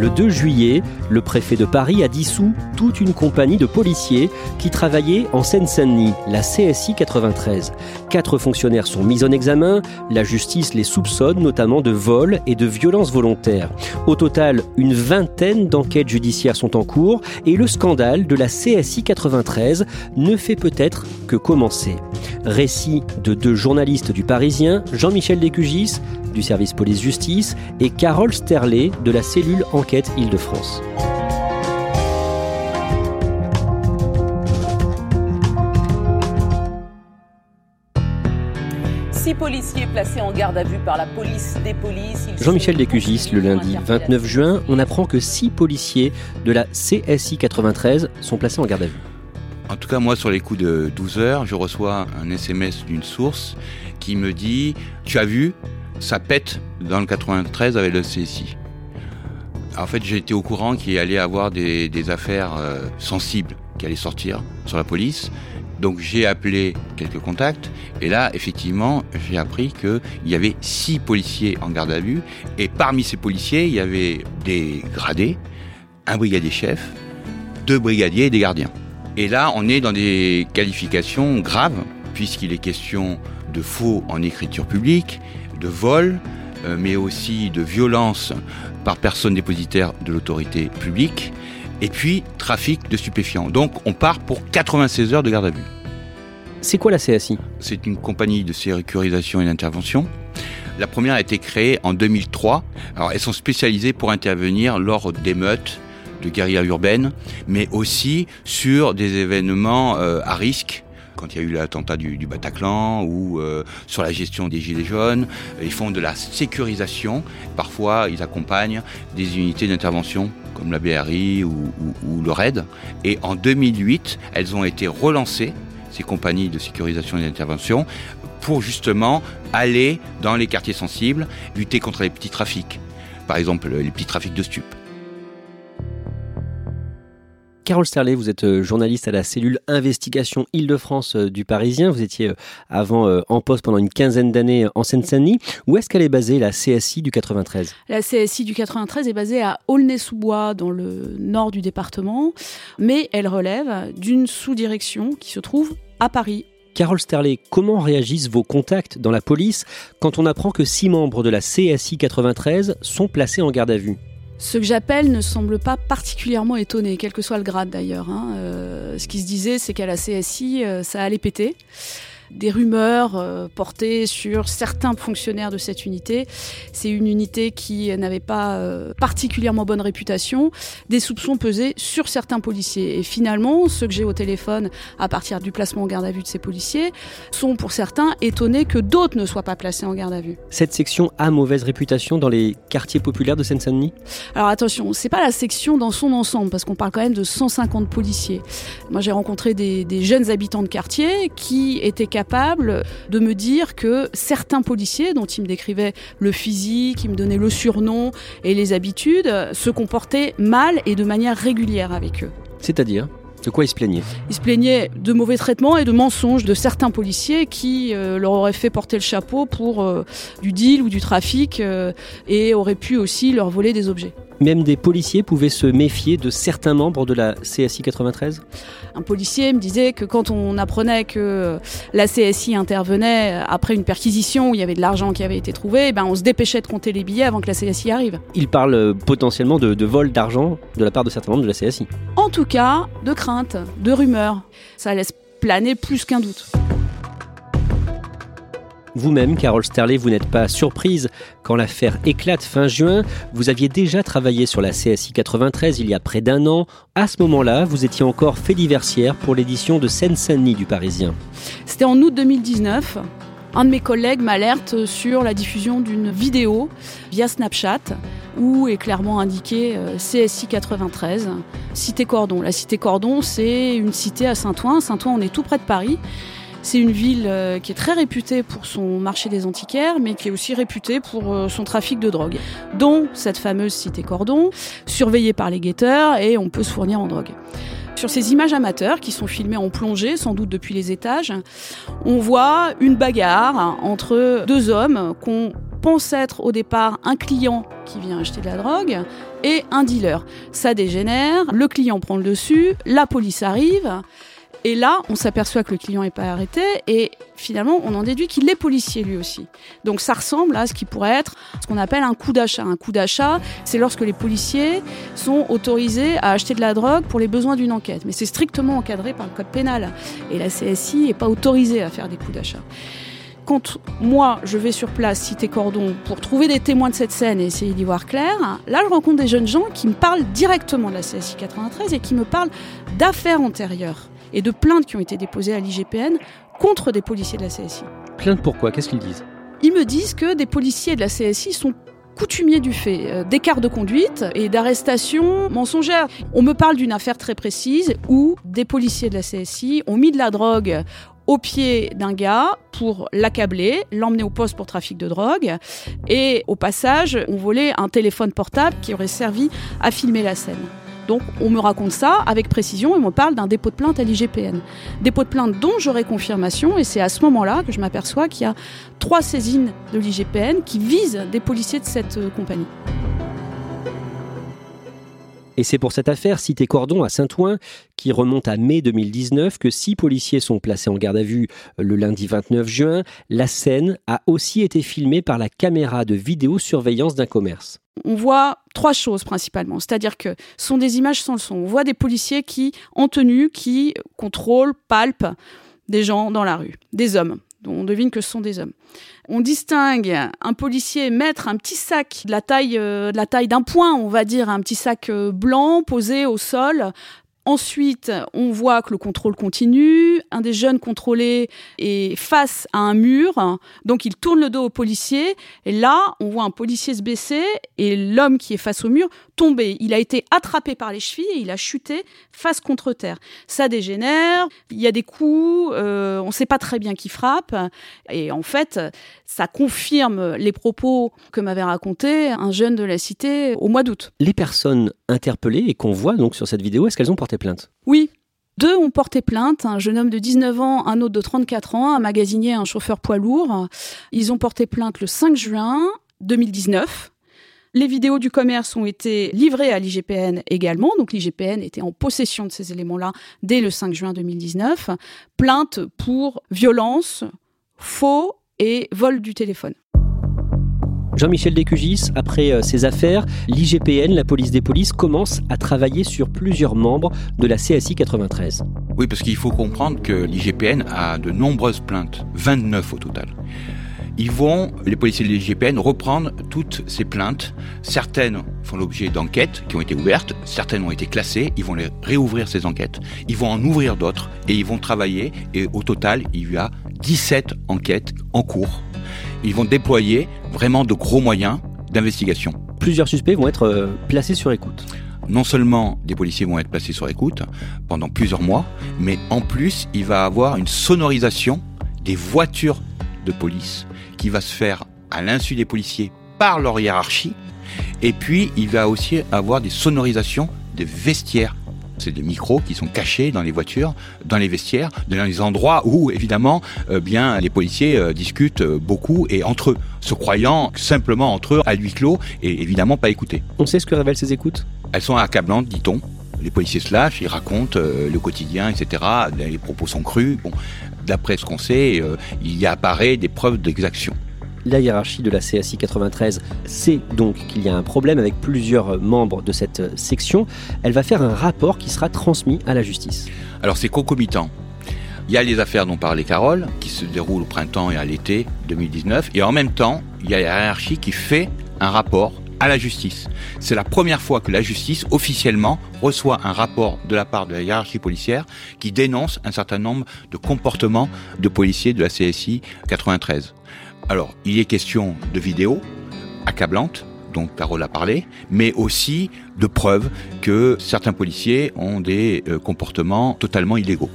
Le 2 juillet, le préfet de Paris a dissous toute une compagnie de policiers qui travaillaient en Seine-Saint-Denis, la CSI 93. Quatre fonctionnaires sont mis en examen, la justice les soupçonne notamment de vol et de violence volontaire. Au total, une vingtaine d'enquêtes judiciaires sont en cours et le scandale de la CSI 93 ne fait peut-être que commencer. Récit de deux journalistes du Parisien, Jean-Michel Descugis, du service police-justice, et Carole Sterlet de la cellule Enquête Île-de-France. Six policiers placés en garde à vue par la police des polices. Jean-Michel Descugis, le lundi 29 juin, on apprend que six policiers de la CSI 93 sont placés en garde à vue. En tout cas, moi, sur les coups de 12 heures, je reçois un SMS d'une source qui me dit Tu as vu ça pète dans le 93 avec le CSI. En fait, j'ai été au courant qu'il allait avoir des, affaires euh, sensibles qui allaient sortir sur la police. Donc j'ai appelé quelques contacts et là, effectivement, j'ai appris qu'il y avait six policiers en garde à vue et parmi ces policiers, il y avait des gradés, un brigadier chef, deux brigadiers et des gardiens. Et là, on est dans des qualifications graves puisqu'il est question de faux en écriture publique, de vol, euh, mais aussi de violence par personne dépositaire de l'autorité publique, et puis trafic de stupéfiants. Donc on part pour 96 heures de garde à vue. C'est quoi la CSI C'est une compagnie de sécurisation et d'intervention. La première a été créée en 2003. Alors elles sont spécialisées pour intervenir lors d'émeutes, de guerrillas urbaines, mais aussi sur des événements euh, à risque quand il y a eu l'attentat du, Bataclan ou euh, sur la gestion des gilets jaunes. Ils font de la sécurisation. Parfois, ils accompagnent des unités d'intervention comme la BRI ou, le RAID. Et en 2008, elles ont été relancées, ces compagnies de sécurisation et d'intervention, pour justement aller dans les quartiers sensibles, lutter contre les petits trafics. Par exemple, les petits trafics de stupes. Carole Sterlet, vous êtes euh, journaliste à la cellule Investigation Île-de-France euh, du Parisien. Vous étiez euh, avant en poste pendant une quinzaine d'années en Seine-Saint-Denis. Où est-ce qu'elle est basée, la CSI du 93 La CSI du 93 est basée à Aulnay-sous-Bois, dans le nord du département, mais elle relève d'une sous-direction qui se trouve à Paris, Carole Sterlet, comment réagissent vos contacts dans la police quand on apprend que six membres de la CSI 93 sont placés en garde à vue? Ce que j'appelle ne semble pas particulièrement étonné, quel que soit le grade d'ailleurs. Hein. Euh, ce qui se disait, c'est qu'à la CSI, euh, ça allait péter des rumeurs euh, portées sur certains fonctionnaires de cette unité. C'est une unité qui n'avait pas euh, particulièrement bonne réputation. Des soupçons pesaient sur certains policiers. Et finalement, ceux que j'ai au téléphone à partir du placement en garde à vue de ces policiers sont pour certains étonnés que d'autres ne soient pas placés en garde à vue. Cette section a mauvaise réputation dans les quartiers populaires de Seine-Saint-Denis? Alors attention, c'est pas la section dans son ensemble parce qu'on parle quand même de 150 policiers. Moi, j'ai rencontré des, des jeunes habitants de quartier qui étaient capables capable de me dire que certains policiers, dont il me décrivait le physique, il me donnait le surnom et les habitudes, se comportaient mal et de manière régulière avec eux. C'est-à-dire de quoi ils se plaignaient? Ils se plaignaient de mauvais traitements et de mensonges de certains policiers qui euh, leur auraient fait porter le chapeau pour euh, du deal ou du trafic euh, et auraient pu aussi leur voler des objets. Même des policiers pouvaient se méfier de certains membres de la CSI 93 Un policier me disait que quand on apprenait que la CSI intervenait après une perquisition où il y avait de l'argent qui avait été trouvé, eh ben on se dépêchait de compter les billets avant que la CSI arrive. Il parle euh, potentiellement de, de vol d'argent de la part de certains membres de la CSI. En tout cas, de crainte, de rumeurs. Ça laisse planer plus qu'un doute. Vous-même, Carole Sterlet, vous n'êtes pas surprise quand l'affaire éclate fin juin. Vous aviez déjà travaillé sur la CSI 93 il y a près d'un an. À ce moment-là, vous étiez encore fait diversière pour l'édition de Seine-Saint-Denis du Parisien. C'était en août 2019. Un de mes collègues m'alerte sur la diffusion d'une vidéo via Snapchat où est clairement indiqué euh, CSI 93, Cité Cordon. La Cité Cordon, c'est une cité à Saint-Ouen. Saint-Ouen, on est tout près de Paris. C'est une ville euh, qui est très réputée pour son marché des antiquaires, mais qui est aussi réputée pour euh, son trafic de drogue, dont cette fameuse cité Cordon, surveillée par les guetteurs, et on peut se fournir en drogue. Sur ces images amateurs qui sont filmées en plongée, sans doute depuis les étages, on voit une bagarre entre deux hommes qu'on pense être au départ un client qui vient acheter de la drogue et un dealer. Ça dégénère, le client prend le dessus, la police arrive. Et là, on s'aperçoit que le client n'est pas arrêté et finalement, on en déduit qu'il est policier lui aussi. Donc ça ressemble à ce qui pourrait être ce qu'on appelle un coup d'achat. Un coup d'achat, c'est lorsque les policiers sont autorisés à acheter de la drogue pour les besoins d'une enquête. Mais c'est strictement encadré par le code pénal. Et la CSI n'est pas autorisée à faire des coups d'achat quand moi je vais sur place, citer Cordon, pour trouver des témoins de cette scène et essayer d'y voir clair, là je rencontre des jeunes gens qui me parlent directement de la CSI 93 et qui me parlent d'affaires antérieures et de plaintes qui ont été déposées à l'IGPN contre des policiers de la CSI. Plaintes pourquoi Qu'est-ce qu'ils disent? Ils me disent que des policiers de la CSI sont coutumiers du fait, euh, d'écart de conduite et d'arrestation mensongère. On me parle d'une affaire très précise où des policiers de la CSI ont mis de la drogue au pied d'un gars pour l'accabler, l'emmener au poste pour trafic de drogue et au passage, on volait un téléphone portable qui aurait servi à filmer la scène. Donc on me raconte ça avec précision et on me parle d'un dépôt de plainte à l'IGPN. Dépôt de plainte dont j'aurai confirmation et c'est à ce moment-là que je m'aperçois qu'il y a trois saisines de l'IGPN qui visent des policiers de cette euh, compagnie. Et c'est pour cette affaire Cité Cordon à Saint-Ouen, qui remonte à mai 2019, que six policiers sont placés en garde à vue le lundi 29 juin. La scène a aussi été filmée par la caméra de vidéosurveillance d'un commerce. On voit trois choses principalement, c'est-à-dire que ce sont des images sans le son. On voit des policiers qui, en tenue, qui contrôlent, palpent des gens dans la rue, des hommes on devine que ce sont des hommes. On distingue un policier mettre un petit sac de la taille euh, de la taille d'un point, on va dire un petit sac euh, blanc posé au sol Ensuite, on voit que le contrôle continue. Un des jeunes contrôlés est face à un mur, donc il tourne le dos au policier. Et là, on voit un policier se baisser et l'homme qui est face au mur tomber. Il a été attrapé par les chevilles et il a chuté face contre terre. Ça dégénère. Il y a des coups. Euh, on ne sait pas très bien qui frappe. Et en fait, ça confirme les propos que m'avait raconté un jeune de la cité au mois d'août. Les personnes interpellées et qu'on voit donc sur cette vidéo, est-ce qu'elles ont porté Oui. Deux ont porté plainte, un jeune homme de 19 ans, un autre de 34 ans, un magasinier, un chauffeur poids lourd. Ils ont porté plainte le 5 juin 2019. Les vidéos du commerce ont été livrées à l'IGPN également, donc l'IGPN était en possession de ces éléments-là dès le 5 juin 2019. Plainte pour violence, faux et vol du téléphone. Jean-Michel Descugis, après euh, ces affaires, l'IGPN, la police des polices, commence à travailler sur plusieurs membres de la CSI 93. Oui, parce qu'il faut comprendre que l'IGPN a de nombreuses plaintes, 29 au total. Ils vont, les policiers de l'IGPN, reprendre toutes ces plaintes. Certaines font l'objet d'enquêtes qui ont été ouvertes, certaines ont été classées, ils vont les réouvrir ces enquêtes, ils vont en ouvrir d'autres et ils vont travailler et au total, il y a 17 enquêtes en cours ils vont déployer vraiment de gros moyens d'investigation. Plusieurs suspects vont être euh, placés sur écoute. Non seulement des policiers vont être placés sur écoute pendant plusieurs mois, mais en plus, il va avoir une sonorisation des voitures de police qui va se faire à l'insu des policiers par leur hiérarchie. Et puis, il va aussi avoir des sonorisations des vestiaires c'est des micros qui sont cachés dans les voitures, dans les vestiaires, dans les endroits où, évidemment, euh, bien, les policiers euh, discutent euh, beaucoup et entre eux, se croyant simplement entre eux à huis clos et évidemment pas écoutés. On sait ce que révèlent ces écoutes? Elles sont accablantes, dit-on. Les policiers se lâchent, ils racontent le quotidien, etc. Les propos sont crus. Bon, d'après ce qu'on sait, il y apparaît des preuves d'exaction la hiérarchie de la CSI 93 sait donc qu'il y a un problème avec plusieurs membres de cette section. Elle va faire un rapport qui sera transmis à la justice. Alors c'est concomitant. Il y a les affaires dont parlait Carole, qui se déroulent au printemps et à l'été 2019, et en même temps, il y a la hiérarchie qui fait un rapport à la justice. C'est la première fois que la justice, officiellement, reçoit un rapport de la part de la hiérarchie policière qui dénonce un certain nombre de comportements de policiers de la CSI 93. Alors, il est question de vidéos accablantes, dont Carole a parlé, mais aussi de preuves que certains policiers ont des euh, comportements totalement illégaux.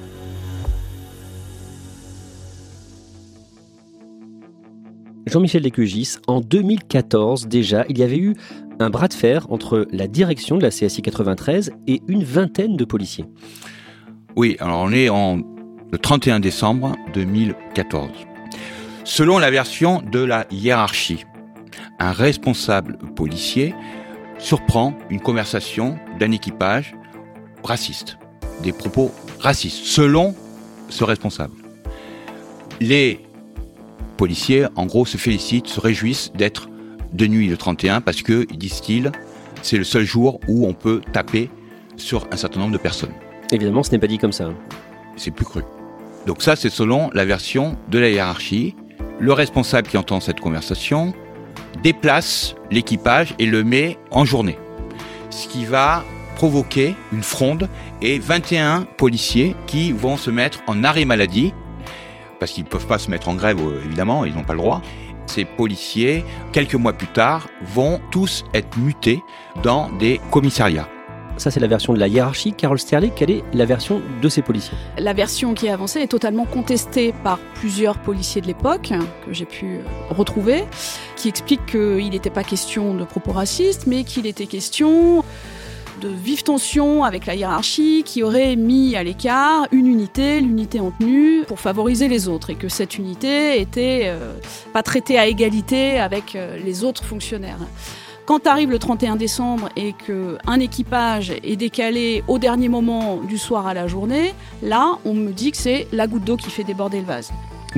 Jean-Michel Lécugis, en 2014 déjà, il y avait eu un bras de fer entre la direction de la CSI 93 et une vingtaine de policiers. Oui, alors on est en le 31 décembre 2014. Selon la version de la hiérarchie, un responsable policier surprend une conversation d'un équipage raciste, des propos racistes, selon ce responsable. Les policiers, en gros, se félicitent, se réjouissent d'être de nuit le 31 parce que, disent-ils, c'est le seul jour où on peut taper sur un certain nombre de personnes. Évidemment, ce n'est pas dit comme ça. C'est plus cru. Donc ça, c'est selon la version de la hiérarchie. Le responsable qui entend cette conversation déplace l'équipage et le met en journée. Ce qui va provoquer une fronde et 21 policiers qui vont se mettre en arrêt maladie parce qu'ils ne peuvent pas se mettre en grève, euh, évidemment, ils n'ont pas le droit. Ces policiers, quelques mois plus tard, vont tous être mutés dans des commissariats. Ça, c'est la version de la hiérarchie. Carole Sterling, quelle est la version de ces policiers? La version qui est avancée est totalement contestée par plusieurs policiers de l'époque, que j'ai pu euh, retrouver, qui expliquent qu'il n'était pas question de propos racistes, mais qu'il était question de vives tensions avec la hiérarchie qui aurait mis à l'écart une unité, l'unité en tenue, pour favoriser les autres et que cette unité était euh, pas traitée à égalité avec euh, les autres fonctionnaires. Quand arrive le 31 décembre et qu'un équipage est décalé au dernier moment du soir à la journée, là, on me dit que c'est la goutte d'eau qui fait déborder le vase.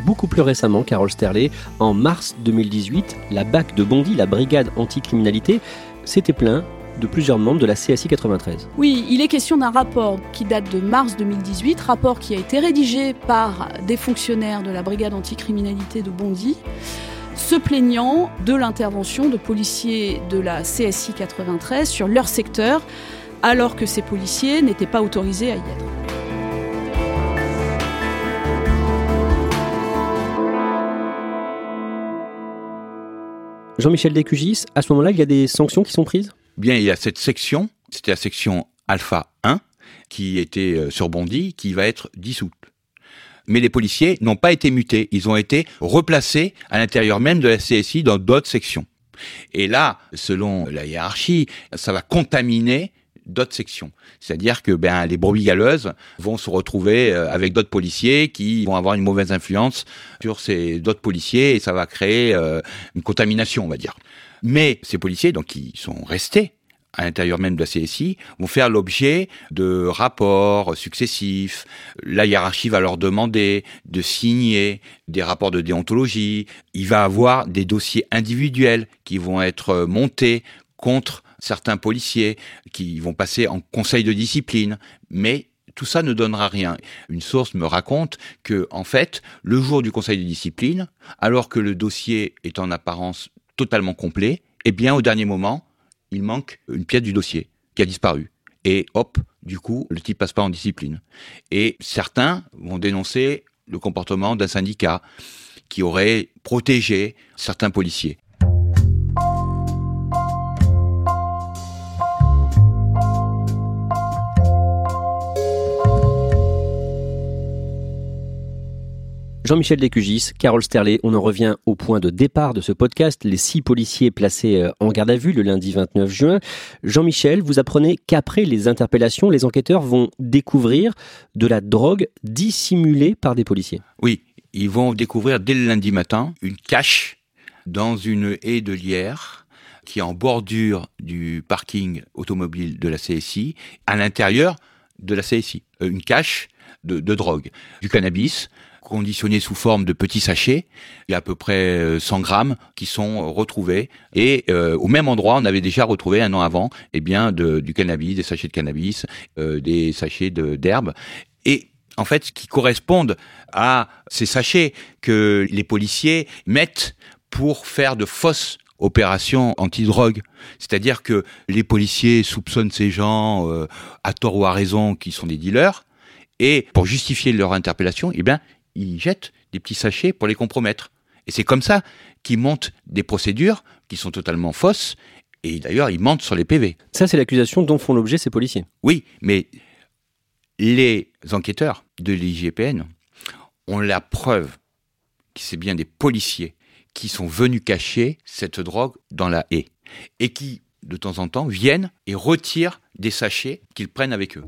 Beaucoup plus récemment, Carole Sterlet, en mars 2018, la BAC de Bondy, la brigade anticriminalité, s'était plaint de plusieurs membres de la CSI 93. Oui, il est question d'un rapport qui date de mars 2018, rapport qui a été rédigé par des fonctionnaires de la brigade anticriminalité de Bondy, se plaignant de l'intervention de policiers de la CSI 93 sur leur secteur, alors que ces policiers n'étaient pas autorisés à y être. Jean-Michel Descugis, à ce moment-là, il y a des sanctions qui sont prises? Bien, il y a cette section, c'était la section alpha 1, qui était euh, sur Bondy, qui va être dissoute. Mais les policiers n'ont pas été mutés, ils ont été replacés à l'intérieur même de la CSI dans d'autres sections. Et là, selon la hiérarchie, ça va contaminer d'autres sections. C'est-à-dire que ben, les brebis galeuses vont se retrouver euh, avec d'autres policiers qui vont avoir une mauvaise influence sur ces d'autres policiers et ça va créer euh, une contamination, on va dire. Mais ces policiers, donc, qui sont restés à l'intérieur même de la CSI, vont faire l'objet de rapports successifs. La hiérarchie va leur demander de signer des rapports de déontologie. Il va avoir des dossiers individuels qui vont être montés contre certains policiers, qui vont passer en conseil de discipline. Mais tout ça ne donnera rien. Une source me raconte que, en fait, le jour du conseil de discipline, alors que le dossier est en apparence totalement complet, et eh bien au dernier moment, il manque une pièce du dossier qui a disparu. Et hop, du coup, le type passe pas en discipline. Et certains vont dénoncer le comportement d'un syndicat qui aurait protégé certains policiers. Jean-Michel Descugis, Carole Sterlet, on en revient au point de départ de ce podcast, les six policiers placés euh, en garde à vue le lundi 29 juin. Jean-Michel, vous apprenez qu'après les interpellations, les enquêteurs vont découvrir de la drogue dissimulée par des policiers. Oui, ils vont découvrir dès le lundi matin une cache dans une haie de lierre qui est en bordure du parking automobile de la CSI, à l'intérieur de la CSI. Euh, une cache de drogue, du cannabis, conditionnés sous forme de petits sachets. Il y a à peu près 100 euh, grammes qui sont retrouvés. Et euh, au même endroit, on avait déjà retrouvé un an avant, eh bien, de, du cannabis, des sachets de cannabis, euh, des sachets d'herbe. Et en fait, qui correspondent à ces sachets que les policiers mettent pour faire de fausses opérations anti-drogue. C'est-à-dire que les policiers soupçonnent ces gens, à tort ou à raison, qui sont des dealers, et pour justifier leur interpellation, eh bien, ils jettent des petits sachets pour les compromettre. Et c'est comme ça qu'ils montent des procédures qui sont totalement fausses. Et d'ailleurs, ils mentent sur les PV. Ça, c'est l'accusation dont font l'objet ces policiers. Oui, mais les enquêteurs de l'IGPN ont la preuve que c'est bien des policiers qui sont venus cacher cette drogue dans la haie et qui, de temps en temps, viennent et retirent des sachets qu'ils prennent avec eux.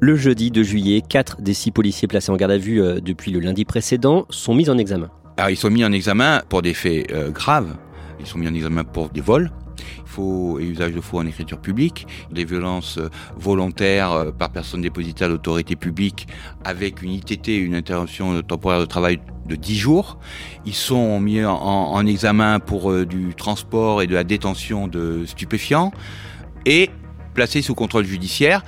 Le jeudi 2 juillet, quatre des six policiers placés en garde à vue euh, depuis le lundi précédent sont mis en examen. Alors, ils sont mis en examen pour des faits euh, graves. Ils sont mis en examen pour des vols, faux et usage de faux en écriture publique, des violences euh, volontaires par personne dépositaire d'autorité publique avec une ITT, une interruption temporaire de travail de 10 jours. Ils sont mis en examen pour du transport et de la détention de stupéfiants et placés sous contrôle judiciaire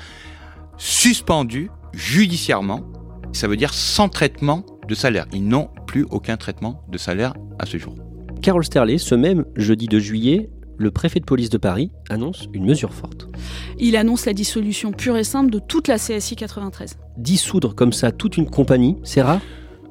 suspendus judiciairement. Ça veut dire sans traitement de salaire. Ils n'ont plus aucun traitement de salaire à ce jour. Carole Sterlet, ce même jeudi de juillet, le préfet de police de Paris annonce une mesure forte. Il annonce la dissolution pure et simple de toute la CSI 93. Dissoudre comme ça toute une compagnie, c'est rare?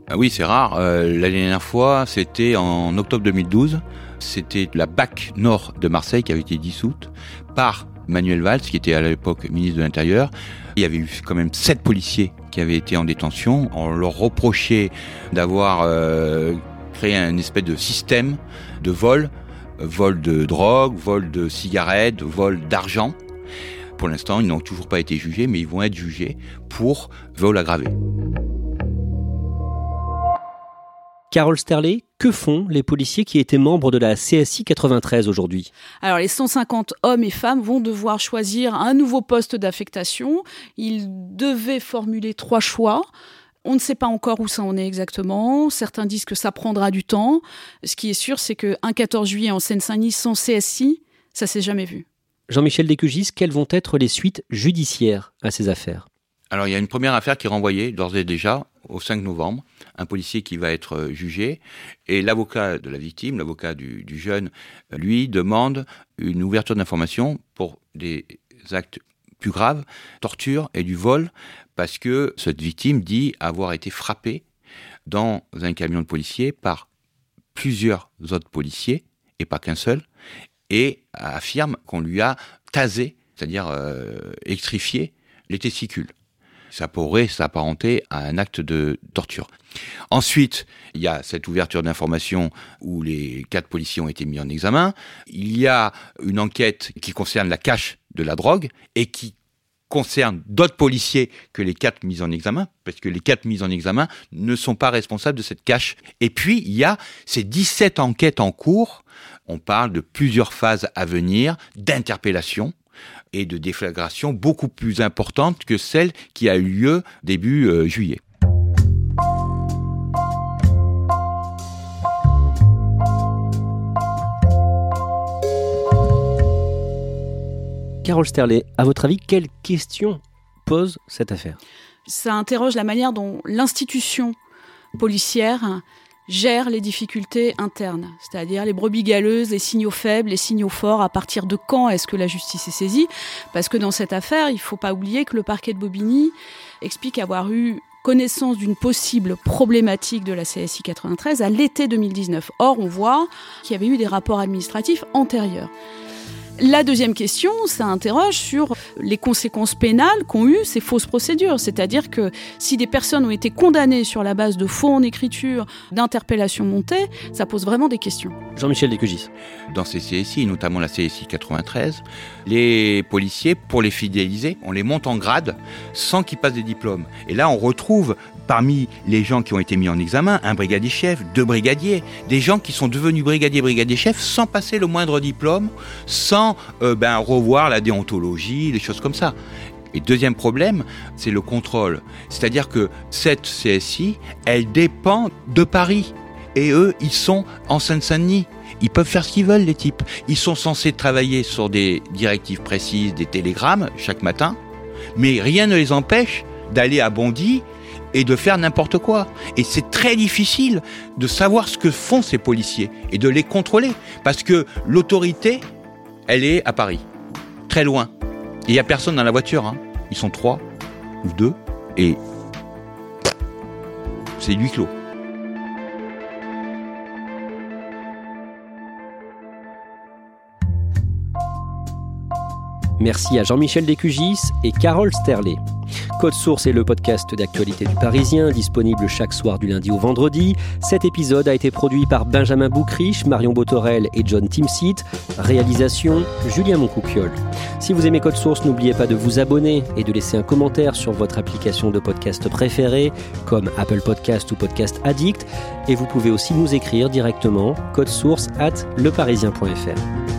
Ah Oui, c'est rare. Euh, la dernière fois, c'était en octobre 2012. C'était la BAC Nord de Marseille qui avait été dissoute par Manuel Valls, qui était à l'époque ministre de l'Intérieur. Il y avait eu quand même sept policiers qui avaient été en détention. On leur reprochait d'avoir euh, créé un espèce de système de vol, vol de drogue, vol de cigarettes, vol d'argent. Pour l'instant, ils n'ont toujours pas été jugés, mais ils vont être jugés pour vol aggravé. Carole Sterlet, que font les policiers qui étaient membres de la CSI 93 aujourd'hui? Alors les 150 hommes et femmes vont devoir choisir un nouveau poste d'affectation. Ils devaient formuler trois choix. On ne sait pas encore où ça en est exactement. Certains disent que ça prendra du temps. Ce qui est sûr, c'est qu'un 14 juillet en Seine-Saint-Denis sans CSI, ça s'est jamais vu. Jean-Michel Descugis, quelles vont être les suites judiciaires à ces affaires? Alors il y a une première affaire qui est renvoyée d'ores et déjà au 5 novembre. Un policier qui va être euh, jugé, et l'avocat de la victime, l'avocat du, jeune, lui demande une ouverture d'information pour des actes plus graves, torture et du vol, parce que cette victime dit avoir été frappée dans un camion de policiers par plusieurs autres policiers, et pas qu'un seul, et affirme qu'on lui a tasé, c'est-à-dire euh, les testicules ça pourrait s'apparenter à un acte de torture. Ensuite, il y a cette ouverture d'information où les quatre policiers ont été mis en examen. Il y a une enquête qui concerne la cache de la drogue et qui concerne d'autres policiers que les quatre mis en examen, parce que les quatre mis en examen ne sont pas responsables de cette cache. Et puis, il y a ces 17 enquêtes en cours. On parle de plusieurs phases à venir d'interpellation et de déflagration beaucoup plus importante que celle qui a eu lieu début euh, juillet. Carole Sterlet, à votre avis, quelles questions pose cette affaire? Ça interroge la manière dont l'institution policière gère les difficultés internes, c'est-à-dire les brebis galeuses, les signaux faibles, les signaux forts, à partir de quand est-ce que la justice est saisie Parce que dans cette affaire, il ne faut pas oublier que le parquet de Bobigny explique avoir eu connaissance d'une possible problématique de la CSI 93 à l'été 2019. Or, on voit qu'il y avait eu des rapports administratifs antérieurs. La deuxième question, ça interroge sur les conséquences pénales qu'ont eu ces fausses procédures. C'est-à-dire que si des personnes ont été condamnées sur la base de faux en écriture, d'interpellations montées, ça pose vraiment des questions. Jean-Michel Descugis. Dans ces CSI, notamment la CSI 93, les policiers, pour les fidéliser, on les monte en grade sans qu'ils passent des diplômes. Et là, on retrouve parmi les gens qui ont été mis en examen, un brigadier chef, deux brigadiers, des gens qui sont devenus chefs sans passer le moindre diplôme, sans euh, ben, revoir la déontologie, des choses comme ça. Et deuxième problème, c'est le contrôle. C'est-à-dire que cette CSI, elle dépend de Paris. Et eux, ils sont en Seine-Saint-Denis. Ils peuvent faire ce qu'ils veulent, les types. Ils sont censés travailler sur des directives précises, des télégrammes chaque matin, mais rien ne les empêche d'aller à Bondy et de faire n'importe quoi. Et c'est très difficile de savoir ce que font ces policiers et de les contrôler. Parce que l'autorité, elle est à Paris, très loin. Il n'y a personne dans la voiture. Hein. Ils sont trois ou deux. Et c'est lui clos. Merci à Jean-Michel Descugis et Carole Sterlet. Code Source est le podcast d'actualité du Parisien, disponible chaque soir du lundi au vendredi. Cet épisode a été produit par Benjamin Boucriche, Marion Botorel et John Timsit. Réalisation Julien Moncouquiol. Si vous aimez Code Source, n'oubliez pas de vous abonner et de laisser un commentaire sur votre application de podcast préférée, comme Apple Podcast ou Podcast Addict. Et vous pouvez aussi nous écrire directement source at leparisien.fr.